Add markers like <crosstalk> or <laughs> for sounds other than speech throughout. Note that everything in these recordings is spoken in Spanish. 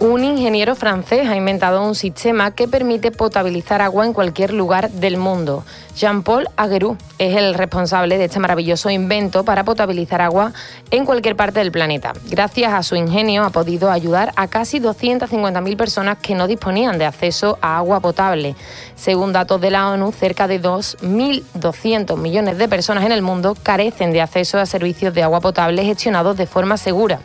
Un ingeniero francés ha inventado un sistema que permite potabilizar agua en cualquier lugar del mundo. Jean-Paul Aguerou es el responsable de este maravilloso invento para potabilizar agua en cualquier parte del planeta. Gracias a su ingenio ha podido ayudar a casi 250.000 personas que no disponían de acceso a agua potable. Según datos de la ONU, cerca de 2.200 millones de personas en el mundo carecen de acceso a servicios de agua potable gestionados de forma segura.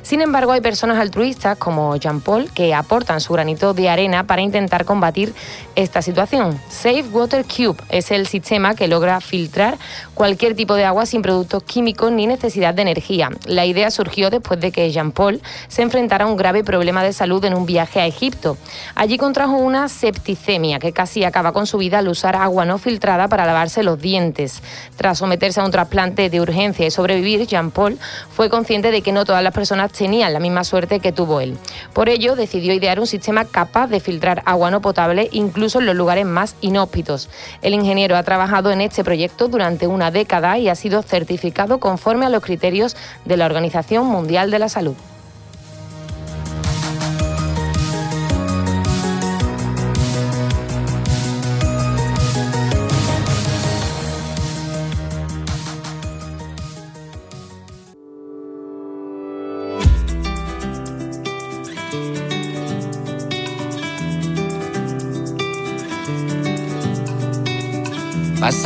Sin embargo, hay personas altruistas como Jean-Paul que aportan su granito de arena para intentar combatir esta situación. Safe Water Cube es el sistema que logra filtrar cualquier tipo de agua sin productos químicos ni necesidad de energía. La idea surgió después de que Jean-Paul se enfrentara a un grave problema de salud en un viaje a Egipto. Allí contrajo una septicemia que casi acaba con su vida al usar agua no filtrada para lavarse los dientes. Tras someterse a un trasplante de urgencia y sobrevivir, Jean-Paul fue consciente de que no todas las personas tenían la misma suerte que tuvo él. Por ello, decidió idear un sistema capaz de filtrar agua no potable incluso en los lugares más inhóspitos. El ingeniero ha trabajado en este proyecto durante una década y ha sido certificado conforme a los criterios de la Organización Mundial de la Salud.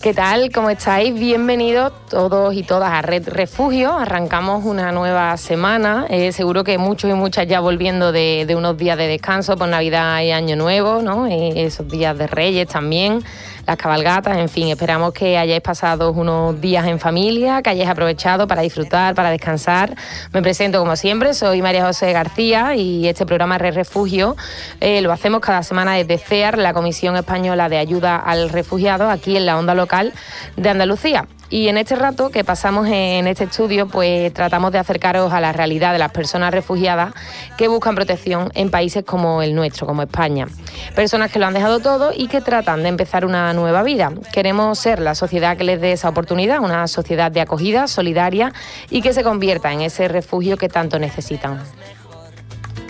¿Qué tal? ¿Cómo estáis? Bienvenidos todos y todas a Red Refugio. Arrancamos una nueva semana. Eh, seguro que muchos y muchas ya volviendo de, unos días de descanso por Navidad y Año Nuevo, ¿no? Eh, esos días de Reyes también las cabalgatas, en fin, esperamos que hayáis pasado unos días en familia, que hayáis aprovechado para disfrutar, para descansar. Me presento como siempre, soy María José García y este programa Re Refugio eh, lo hacemos cada semana desde CEAR, la Comisión Española de Ayuda al Refugiado, aquí en la onda local de Andalucía. Y en este rato que pasamos en este estudio, pues tratamos de acercaros a la realidad de las personas refugiadas que buscan protección en países como el nuestro, como España. Personas que lo han dejado todo y que tratan de empezar una nueva vida. Queremos ser la sociedad que les dé esa oportunidad, una sociedad de acogida, solidaria y que se convierta en ese refugio que tanto necesitan.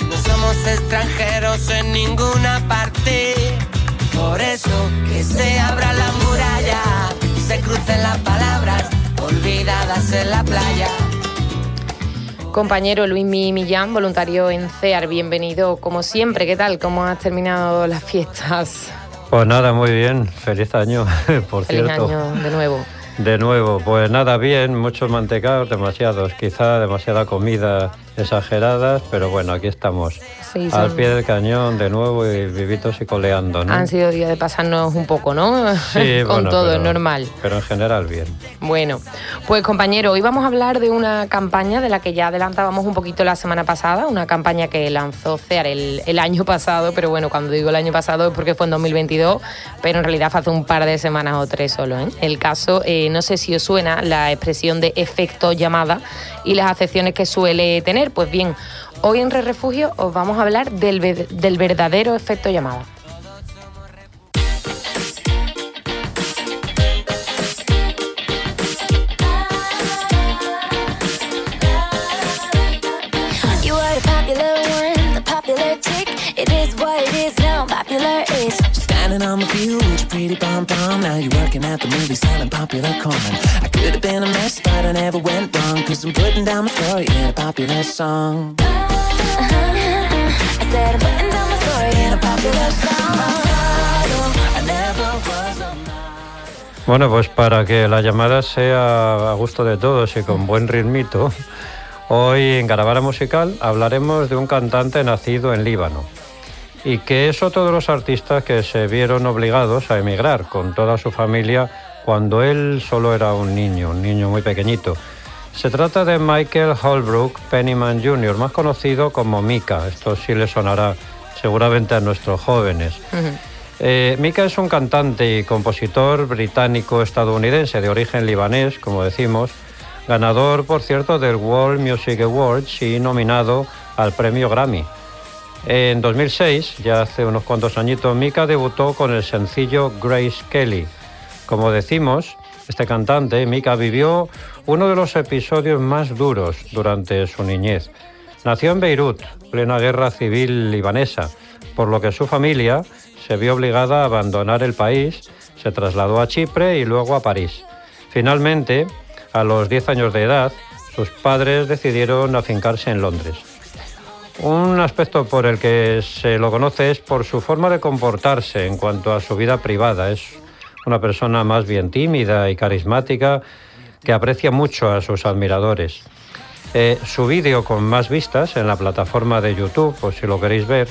No somos extranjeros en ninguna parte, por eso que se abra la muralla se crucen las palabras olvidadas en la playa. Compañero Luis Millán, voluntario en CEAR, bienvenido como siempre. ¿Qué tal? ¿Cómo has terminado las fiestas? Pues nada, muy bien. Feliz año, <laughs> por cierto. Feliz año de nuevo. De nuevo, pues nada, bien, muchos mantecados, demasiados, quizá demasiada comida exageradas, pero bueno, aquí estamos. al pie del cañón de nuevo y vivitos y coleando, ¿no? Han sido días de pasarnos un poco, ¿no? Sí, <laughs> Con todo, es normal. Pero en general bien. Bueno, pues compañero, hoy vamos a hablar de una campaña de la que ya adelantábamos un poquito la semana pasada, una campaña que lanzó CEAR el, año pasado, pero bueno, cuando digo el año pasado es porque fue en 2022, pero en realidad fue hace un par de semanas o tres solo. ¿eh? El caso, eh, no sé si os suena la expresión de efecto llamada y las acepciones que suele tener pues bien, hoy en Re Refugio os vamos a hablar del, del verdadero efecto llamada. Standing on my few with your pretty pom pom. Now you're working at the movie selling popular corn. I could have been a mess, but I never went wrong. Cause I'm putting down my story in a popular song. I said I'm putting down my story in a popular song. I never was a Bueno, pues para que la llamada sea a gusto de todos y con buen ritmito, hoy en Caravana Musical hablaremos de un cantante nacido en Líbano y que es otro de los artistas que se vieron obligados a emigrar con toda su familia cuando él solo era un niño, un niño muy pequeñito. Se trata de Michael Holbrook Pennyman Jr., más conocido como Mika. Esto sí le sonará seguramente a nuestros jóvenes. Eh, Mika es un cantante y compositor británico-estadounidense de origen libanés, como decimos, ganador, por cierto, del World Music Awards y nominado al premio Grammy. En 2006, ya hace unos cuantos añitos, Mika debutó con el sencillo Grace Kelly. Como decimos, este cantante, Mika, vivió uno de los episodios más duros durante su niñez. Nació en Beirut, plena guerra civil libanesa, por lo que su familia se vio obligada a abandonar el país, se trasladó a Chipre y luego a París. Finalmente, a los 10 años de edad, sus padres decidieron afincarse en Londres. Un aspecto por el que se lo conoce es por su forma de comportarse en cuanto a su vida privada. Es una persona más bien tímida y carismática que aprecia mucho a sus admiradores. Eh, su vídeo con más vistas en la plataforma de YouTube, por si lo queréis ver,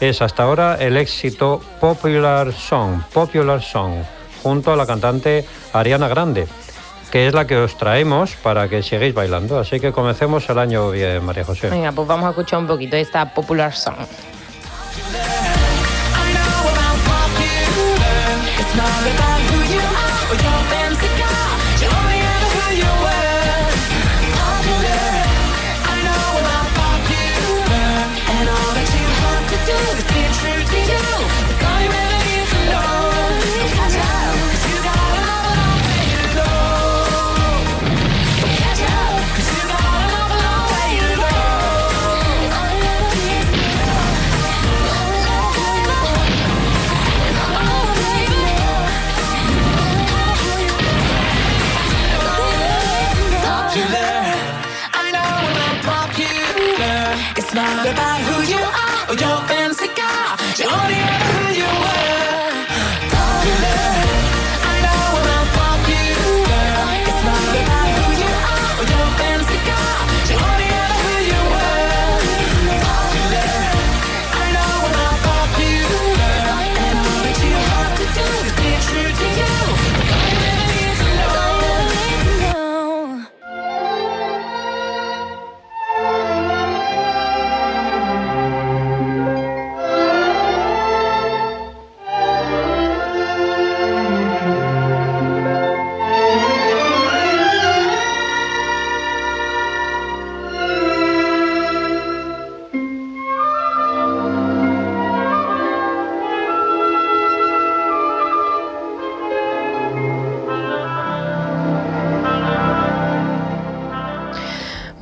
es hasta ahora el éxito Popular Song, Popular Song, junto a la cantante Ariana Grande, que es la que os traemos para que sigáis bailando. Así que comencemos el año bien, María José. Venga, pues vamos a escuchar un poquito esta Popular Song.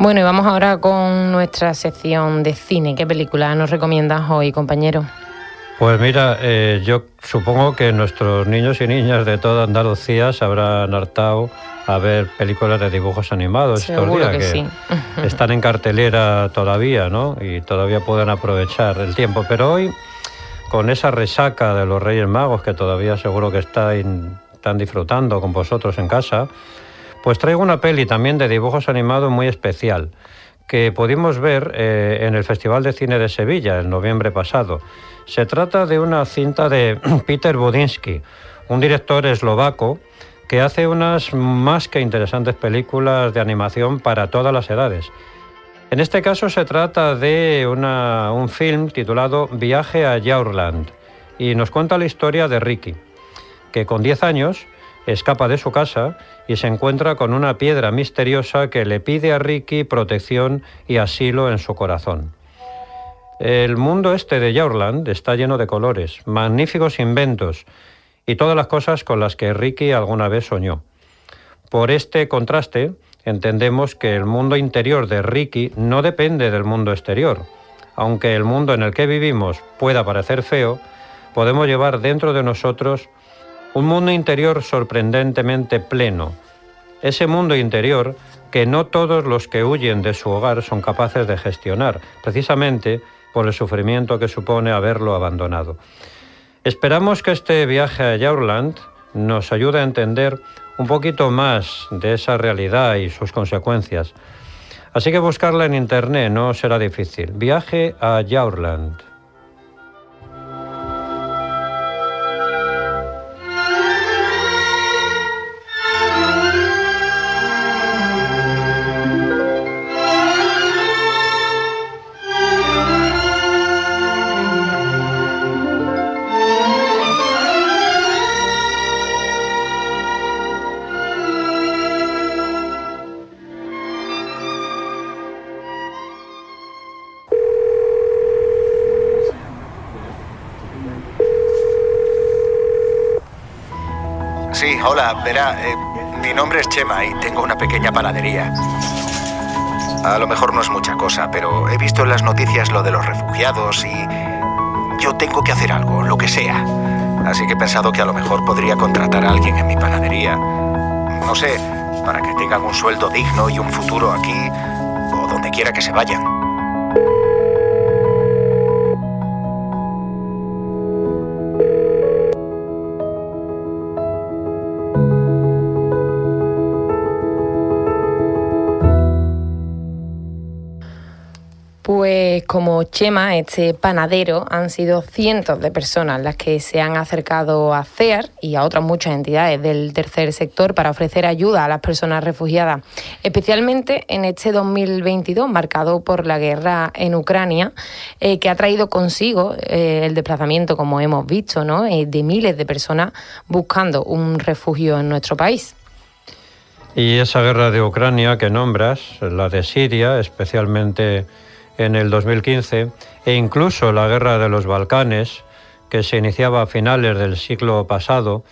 Bueno, y vamos ahora con nuestra sección de cine. ¿Qué película nos recomiendas hoy, compañero? Pues mira, eh, yo supongo que nuestros niños y niñas de toda Andalucía se habrán hartado a ver películas de dibujos animados estos días, que, sí. <laughs> <laughs> están en cartelera todavía, ¿no? Y todavía pueden aprovechar el tiempo. Pero hoy, con esa resaca de los Reyes Magos, que todavía seguro que están disfrutando con vosotros en casa, pues traigo una peli también de dibujos animados muy especial que pudimos ver eh, en el Festival de Cine de Sevilla en noviembre pasado. Se trata de una cinta de <clears throat> Peter Budinsky, un director eslovaco que hace unas más que interesantes películas de animación para todas las edades. En este caso se trata de un film titulado Viaje a Yaurland y nos cuenta la historia de Ricky, que con 10 años escapa de su casa y se encuentra con una piedra misteriosa que le pide a Ricky protección y asilo en su corazón. El mundo este de Yaurland está lleno de colores, magníficos inventos y todas las cosas con las que Ricky alguna vez soñó. Por este contraste, entendemos que el mundo interior de Ricky no depende del mundo exterior. Aunque el mundo en el que vivimos pueda parecer feo, podemos llevar dentro de nosotros un mundo interior sorprendentemente pleno. Ese mundo interior que no todos los que huyen de su hogar son capaces de gestionar, precisamente por el sufrimiento que supone haberlo abandonado. Esperamos que este viaje a Yaurland nos ayuda a entender un poquito más de esa realidad y sus consecuencias. Así que buscarla en internet no será difícil. Viaje a Yaurland. Verá, eh, mi nombre es Chema y tengo una pequeña panadería. A lo mejor no es mucha cosa, pero he visto en las noticias lo de los refugiados y yo tengo que hacer algo, lo que sea. Así que he pensado que a lo mejor podría contratar a alguien en mi panadería. No sé, para que tengan un sueldo digno y un futuro aquí o donde quiera que se vayan. Pues como Chema, este panadero, han sido cientos de personas las que se han acercado a CEAR y a otras muchas entidades del tercer sector para ofrecer ayuda a las personas refugiadas, especialmente en este 2022 marcado por la guerra en Ucrania, eh, que ha traído consigo eh, el desplazamiento, como hemos visto, ¿no? Eh, de miles de personas buscando un refugio en nuestro país. Y esa guerra de Ucrania que nombras, la de Siria, especialmente en el 2015 e incluso la guerra de los Balcanes, que se iniciaba a finales del siglo pasado,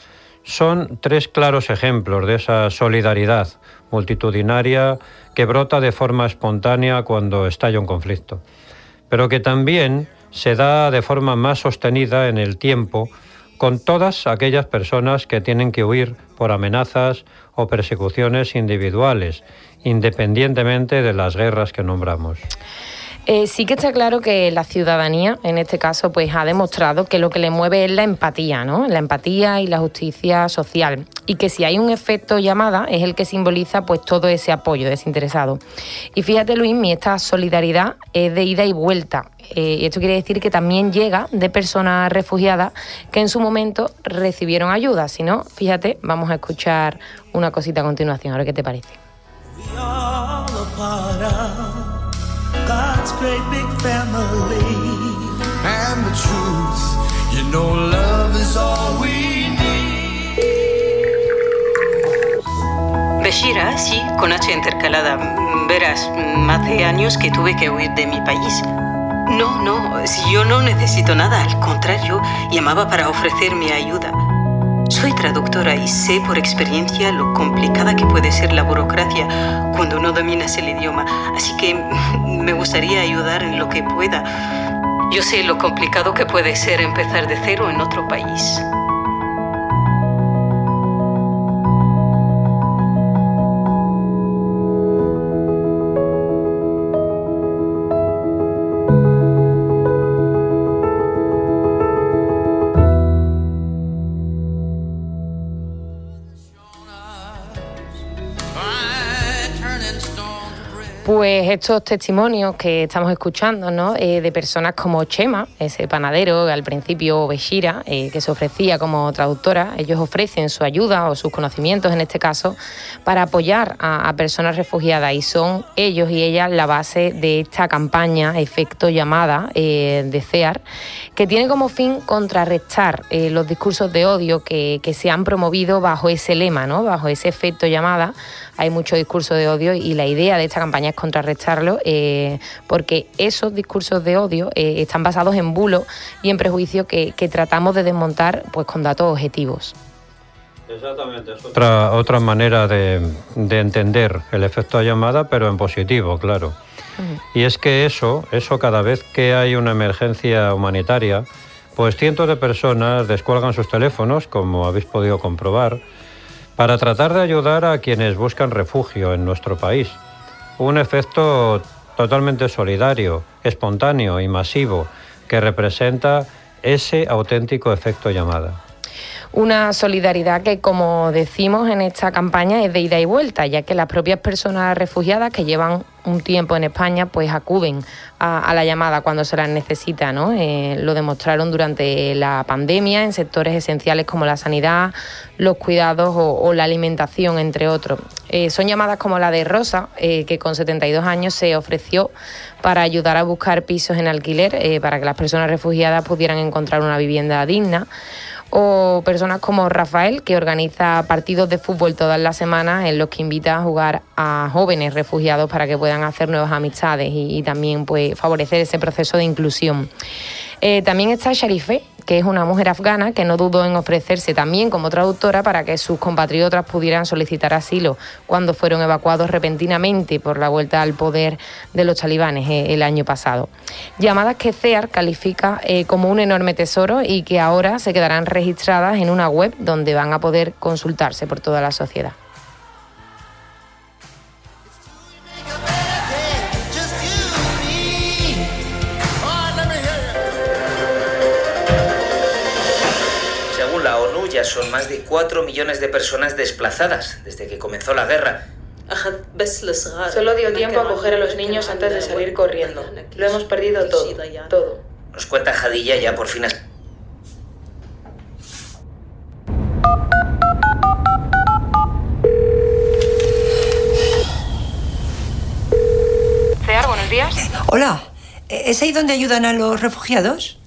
son tres claros ejemplos de esa solidaridad multitudinaria que brota de forma espontánea cuando estalla un conflicto, pero que también se da de forma más sostenida en el tiempo con todas aquellas personas que tienen que huir por amenazas o persecuciones individuales, independientemente de las guerras que nombramos. Eh, sí que está claro que la ciudadanía, en este caso, pues ha demostrado que lo que le mueve es la empatía, ¿no? La empatía y la justicia social. Y que si hay un efecto llamada, es el que simboliza pues todo ese apoyo desinteresado. Y fíjate, Luis, mi esta solidaridad es de ida y vuelta. Eh, y esto quiere decir que también llega de personas refugiadas que en su momento recibieron ayuda. Si no, fíjate, vamos a escuchar una cosita a continuación, a qué te parece. God's great big family. And the truth, you know, love is all we need. Beshira, sí, con H intercalada. Verás, hace años que tuve que huir de mi país. No, no, yo no necesito nada, al contrario, llamaba para ofrecer mi ayuda. Soy traductora y sé por experiencia lo complicada que puede ser la burocracia cuando no dominas el idioma, así que me gustaría ayudar en lo que pueda. Yo sé lo complicado que puede ser empezar de cero en otro país. Pues estos testimonios que estamos escuchando, ¿no? Eh, de personas como Chema, ese panadero, al principio Beshira, eh, que se ofrecía como traductora, ellos ofrecen su ayuda o sus conocimientos en este caso para apoyar a, personas refugiadas y son ellos y ellas la base de esta campaña Efecto Llamada eh, de CEAR, que tiene como fin contrarrestar los discursos de odio que, que, se han promovido bajo ese lema, ¿no? bajo ese efecto llamada. Hay mucho discurso de odio y la idea de esta campaña es contrarrestarlo, eh, porque esos discursos de odio eh, están basados en bulos y en prejuicios que, tratamos de desmontar pues, con datos objetivos. Exactamente, es otra, otra manera de, entender el efecto llamada, pero en positivo, claro. Y es que eso, eso cada vez que hay una emergencia humanitaria, pues cientos de personas descuelgan sus teléfonos, como habéis podido comprobar, para tratar de ayudar a quienes buscan refugio en nuestro país un efecto totalmente solidario, espontáneo y masivo que representa ese auténtico efecto llamada. Una solidaridad que, como decimos en esta campaña, es de ida y vuelta, ya que las propias personas refugiadas que llevan un tiempo en España, pues acuden a, la llamada cuando se las necesita, ¿no? Eh, lo demostraron durante la pandemia en sectores esenciales como la sanidad, los cuidados o, la alimentación, entre otros. Eh, son llamadas como la de Rosa, eh, que con 72 años se ofreció para ayudar a buscar pisos en alquiler para que las personas refugiadas pudieran encontrar una vivienda digna o personas como Rafael, que organiza partidos de fútbol todas las semanas en los que invita a jugar a jóvenes refugiados para que puedan hacer nuevas amistades y, también pues, favorecer ese proceso de inclusión. Eh, también está Sharife, que es una mujer afgana que no dudó en ofrecerse también como traductora para que sus compatriotas pudieran solicitar asilo cuando fueron evacuados repentinamente por la vuelta al poder de los talibanes eh, el año pasado. Llamadas que CEAR califica eh, como un enorme tesoro y que ahora se quedarán registradas en una web donde van a poder consultarse por toda la sociedad. 4 millones de personas desplazadas desde que comenzó la guerra. Solo dio tiempo a coger a los niños antes de salir corriendo. Lo hemos perdido todo, todo. Nos cuenta Jadilla ya por fin. Cear, buenos días. Hola, ¿es ahí donde ayudan a los refugiados?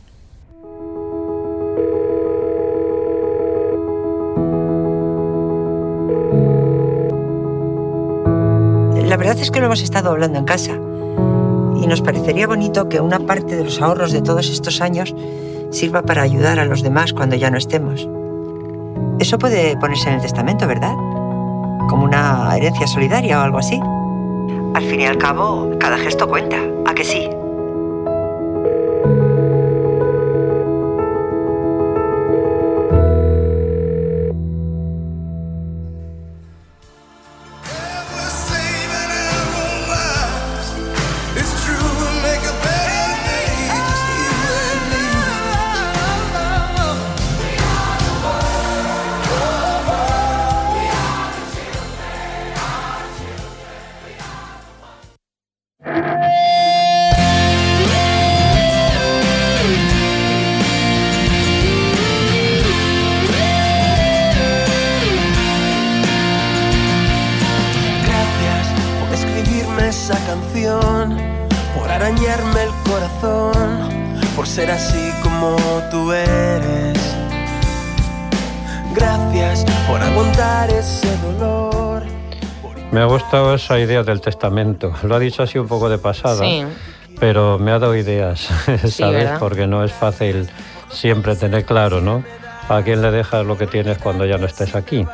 Verdad es que lo hemos estado hablando en casa y nos parecería bonito que una parte de los ahorros de todos estos años sirva para ayudar a los demás cuando ya no estemos. Eso puede ponerse en el testamento, ¿verdad? Como una herencia solidaria o algo así. Al fin y al cabo, cada gesto cuenta, ¿a que sí? Esa idea del testamento. Lo ha dicho así un poco de pasada, pero me ha dado ideas, <laughs> ¿sabes? Porque no es fácil siempre tener claro, ¿no? ¿A quién le dejas lo que tienes cuando ya no estés aquí?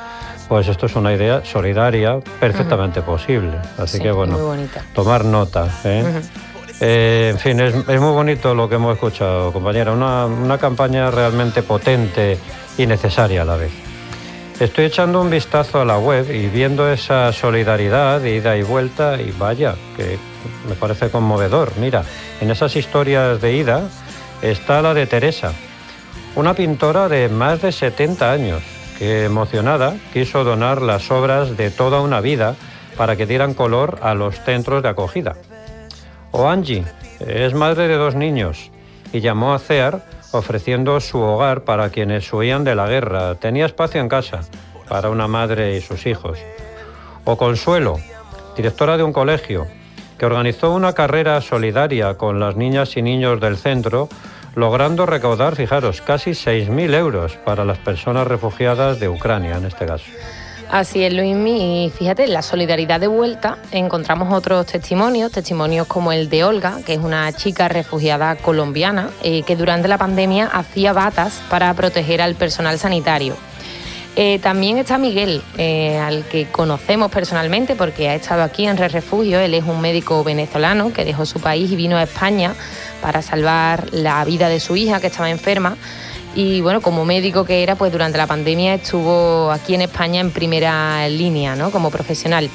Pues esto es una idea solidaria perfectamente posible. Así que bueno, tomar nota. ¿eh? Eh, en fin, es, muy bonito lo que hemos escuchado, compañera. Una, una campaña realmente potente y necesaria a la vez. Estoy echando un vistazo a la web y viendo esa solidaridad ida y vuelta y vaya, que me parece conmovedor. Mira, en esas historias de ida está la de Teresa, una pintora de más de 70 años que emocionada quiso donar las obras de toda una vida para que dieran color a los centros de acogida. O Angie es madre de dos niños y llamó a CEAR ofreciendo su hogar para quienes huían de la guerra. Tenía espacio en casa para una madre y sus hijos. O Consuelo, directora de un colegio, que organizó una carrera solidaria con las niñas y niños del centro, logrando recaudar, fijaros, casi 6.000 euros para las personas refugiadas de Ucrania en este caso. Así es, Luismi. Y fíjate, en la solidaridad de vuelta encontramos otros testimonios, testimonios como el de Olga, que es una chica refugiada colombiana eh, que durante la pandemia hacía batas para proteger al personal sanitario. Eh, también está Miguel, eh, al que conocemos personalmente porque ha estado aquí en Re Refugio. Él es un médico venezolano que dejó su país y vino a España para salvar la vida de su hija que estaba enferma y bueno, como médico que era, pues durante la pandemia estuvo aquí en España en primera línea, ¿no? Como profesional.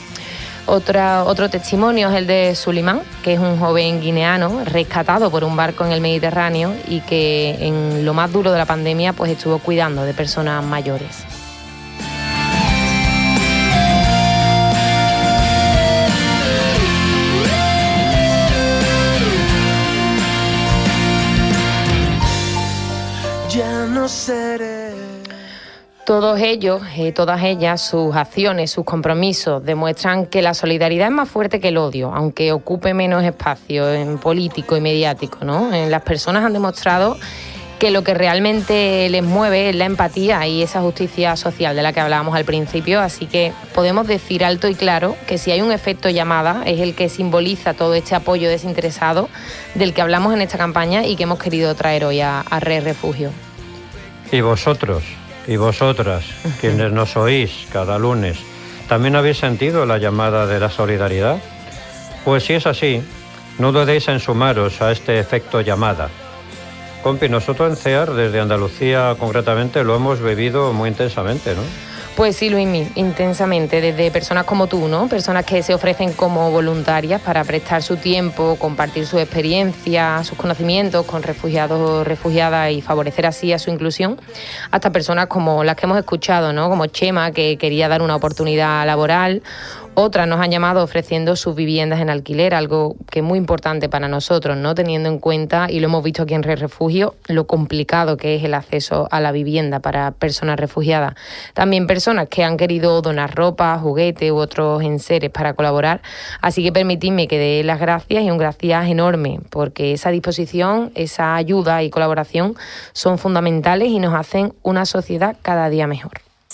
Otra, otro testimonio es el de Sulimán, que es un joven guineano rescatado por un barco en el Mediterráneo y que en lo más duro de la pandemia pues estuvo cuidando de personas mayores. Seré todos ellos, y todas ellas, sus acciones, sus compromisos demuestran que la solidaridad es más fuerte que el odio, aunque ocupe menos espacio en político y mediático. ¿no? Las personas han demostrado que lo que realmente les mueve es la empatía y esa justicia social de la que hablábamos al principio, así que podemos decir alto y claro que si hay un efecto llamada es el que simboliza todo este apoyo desinteresado del que hablamos en esta campaña y que hemos querido traer hoy a, a Red Refugio. ¿Y vosotros? Y vosotras, quienes nos oís cada lunes, ¿también habéis sentido la llamada de la solidaridad? Pues si es así, no dudéis en sumaros a este efecto llamada. Compi, nosotros en CEAR, desde Andalucía concretamente, lo hemos bebido muy intensamente, ¿no? Pues sí, Luismi, intensamente, desde personas como tú, ¿no? Personas que se ofrecen como voluntarias para prestar su tiempo, compartir su experiencia, sus conocimientos con refugiados refugiadas y favorecer así a su inclusión, hasta personas como las que hemos escuchado, ¿no? Como Chema, que quería dar una oportunidad laboral, otras nos han llamado ofreciendo sus viviendas en alquiler, algo que es muy importante para nosotros, ¿no? Teniendo en cuenta, y lo hemos visto aquí en Red Refugio, lo complicado que es el acceso a la vivienda para personas refugiadas. También personas que han querido donar ropa, juguetes u otros enseres para colaborar. Así que permitidme que dé las gracias y un gracias enorme, porque esa disposición, esa ayuda y colaboración son fundamentales y nos hacen una sociedad cada día mejor.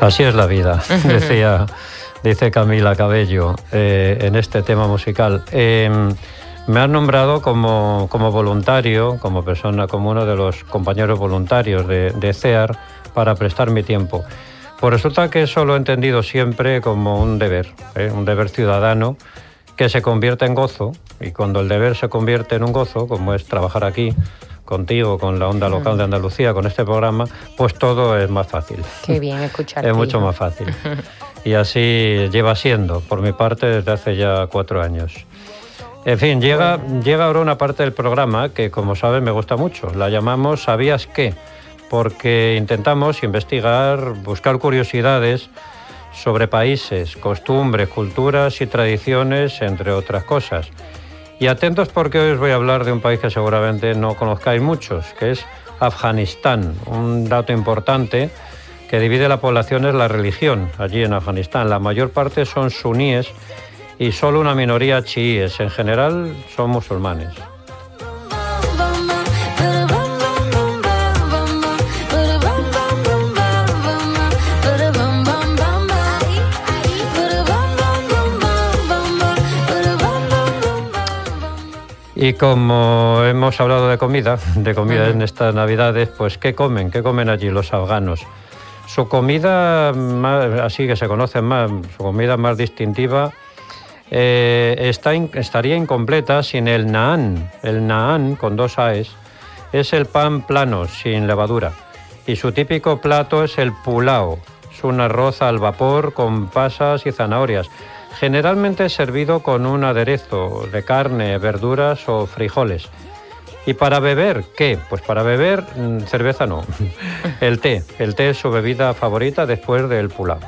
Así es la vida, decía, dice Camila Cabello eh, en este tema musical. Eh, me has nombrado como, como voluntario, como persona, como uno de los compañeros voluntarios de, de CEAR para prestar mi tiempo. Pues resulta que eso lo he entendido siempre como un deber, ¿eh? un deber ciudadano que se convierte en gozo y cuando el deber se convierte en un gozo, como es trabajar aquí contigo, con la onda local de Andalucía, con este programa, pues todo es más fácil. Qué bien escuchar. <laughs> Es mucho más fácil. <laughs> Y así lleva siendo, por mi parte, desde hace ya cuatro años. En fin, llega, llega ahora una parte del programa que, como sabes, me gusta mucho. La llamamos ¿Sabías qué? Porque intentamos investigar, buscar curiosidades sobre países, costumbres, culturas y tradiciones, entre otras cosas. Y atentos porque hoy os voy a hablar de un país que seguramente no conozcáis muchos, que es Afganistán. Un dato importante que divide la población es la religión allí en Afganistán. La mayor parte son suníes y solo una minoría chiíes. En general son musulmanes. Y como hemos hablado de comida, <laughs> de comida en estas navidades, pues ¿qué comen? ¿Qué comen allí los afganos? Su comida, más, así que se conoce más, su comida más distintiva, eh, está in- estaría incompleta sin el naan. El naan, con dos aes, es el pan plano, sin levadura. Y su típico plato es el pulao. Es un arroz al vapor con pasas y zanahorias. Generalmente servido con un aderezo de carne, verduras o frijoles. ¿Y para beber qué? Pues para beber mm, cerveza no. <laughs> El té. El té es su bebida favorita después del pulao.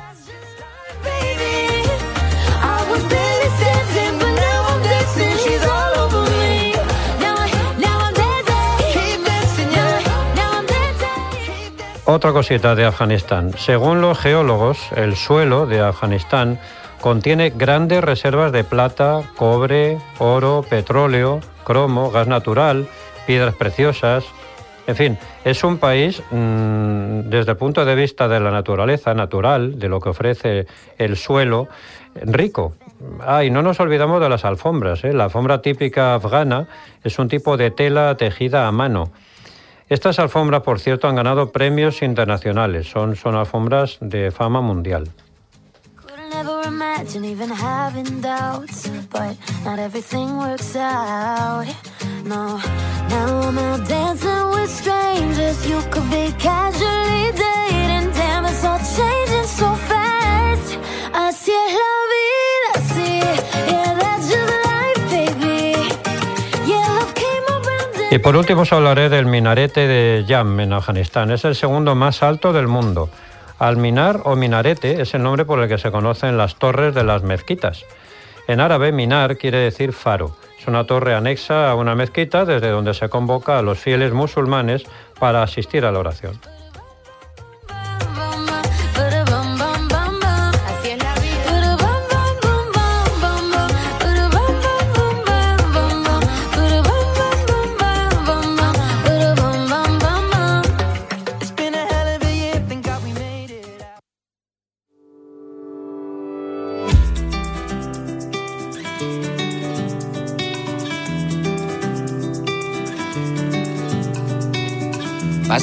Otra cosita de Afganistán. Según los geólogos, el suelo de Afganistán contiene grandes reservas de plata, cobre, oro, petróleo, cromo, gas natural, piedras preciosas. En fin, es un país, mm, desde el punto de vista de la naturaleza natural, de lo que ofrece el suelo, rico. Ah, y no nos olvidamos de las alfombras. ¿eh? La alfombra típica afgana es un tipo de tela tejida a mano. Estas alfombras, por cierto, han ganado premios internacionales. Son, son alfombras de fama mundial. Y por último os hablaré del minarete de Yam en Afganistán. Es el segundo más alto del mundo. Alminar o minarete es el nombre por el que se conocen las torres de las mezquitas. En árabe, minar quiere decir faro. Es una torre anexa a una mezquita desde donde se convoca a los fieles musulmanes para asistir a la oración.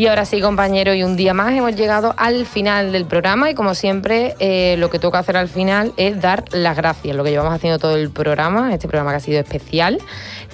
Y ahora sí, compañero, y un día más hemos llegado al final del programa y como siempre eh, lo que toca hacer al final es dar las gracias, lo que llevamos haciendo todo el programa, este programa que ha sido especial.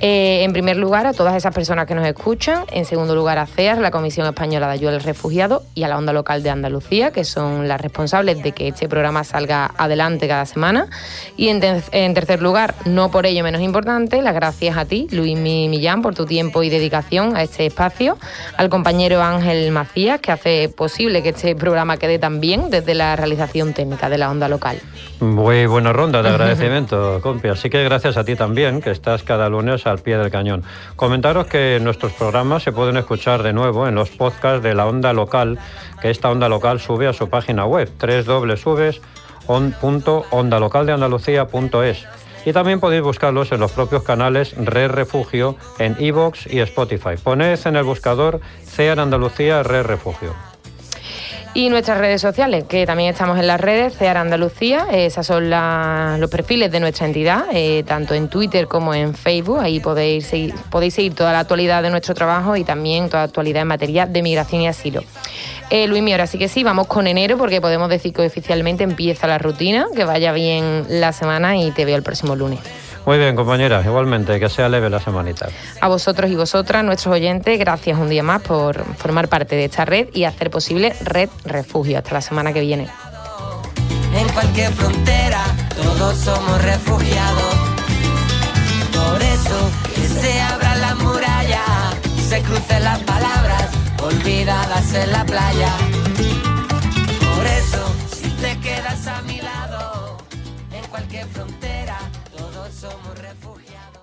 Eh, en primer lugar, a todas esas personas que nos escuchan. En segundo lugar, a CEAR, la Comisión Española de Ayuda al Refugiado, y a la Onda Local de Andalucía, que son las responsables de que este programa salga adelante cada semana. Y en, tercer lugar, no por ello menos importante, las gracias a ti, Luis Millán, por tu tiempo y dedicación a este espacio, al compañero Ángel Macías, que hace posible que este programa quede tan bien desde la realización técnica de la Onda Local. Muy buena ronda de agradecimiento, compi. Así que gracias a ti también, que estás cada lunes al pie del cañón. Comentaros que nuestros programas se pueden escuchar de nuevo en los podcasts de la onda local, que esta onda local sube a su página web, www.ondalocaldeandalucía.es. Y también podéis buscarlos en los propios canales Red Refugio en iVoox y Spotify. Poned en el buscador CEAN Andalucía Red Refugio. Y nuestras redes sociales, que también estamos en las redes, CEAR Andalucía, esos son los perfiles de nuestra entidad, eh, tanto en Twitter como en Facebook. Ahí podéis seguir, podéis seguir toda la actualidad de nuestro trabajo y también toda la actualidad en materia de migración y asilo. Eh, Luis, ahora sí que sí, vamos con enero porque podemos decir que oficialmente empieza la rutina, que vaya bien la semana y te veo el próximo lunes. Muy bien, compañeras, igualmente, que sea leve la semanita. A vosotros y vosotras, nuestros oyentes, gracias un día más por formar parte de esta red y hacer posible Red Refugio. Hasta la semana que viene. En cualquier frontera, todos somos refugiados. Por eso, que se abra la muralla, se crucen las palabras olvidadas en la playa. Por eso, si te quedas a mi lado, en cualquier frontera, somos refugiados.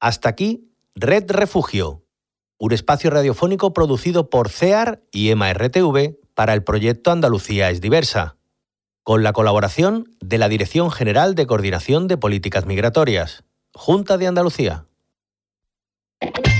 Hasta aquí, Red Refugio, un espacio radiofónico producido por CEAR y EMA-RTV para el proyecto Andalucía es diversa, con la colaboración de la Dirección General de Coordinación de Políticas Migratorias, Junta de Andalucía. local de Andalucía.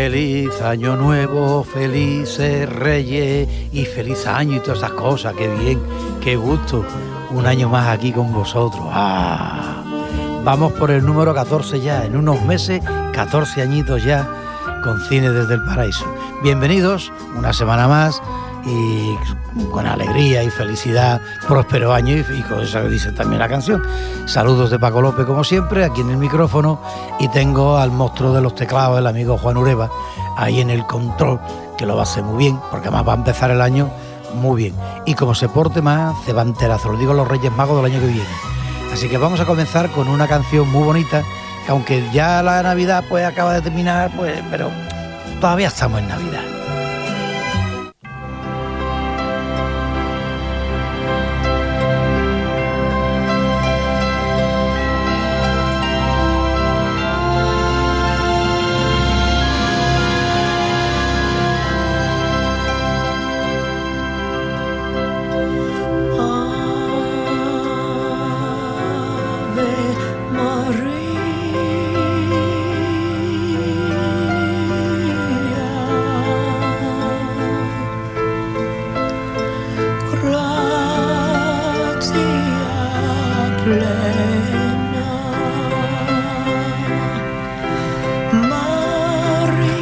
Feliz año nuevo, felices reyes y feliz año y todas esas cosas. Qué bien, qué gusto. Un año más aquí con vosotros. Ah, vamos por el número 14 ya. En unos meses, 14 añitos ya con Cine desde el Paraíso. Bienvenidos una semana más y con alegría y felicidad, próspero año y, con eso dice también la canción. Saludos de Paco López como siempre, aquí en el micrófono y tengo al monstruo de los teclados, el amigo Juan Ureva, ahí en el control, que lo va a hacer muy bien, porque además va a empezar el año muy bien. Y como se porte más, se va se lo digo a los Reyes Magos del año que viene. Así que vamos a comenzar con una canción muy bonita, que aunque ya la Navidad pues acaba de terminar, pues, pero todavía estamos en Navidad.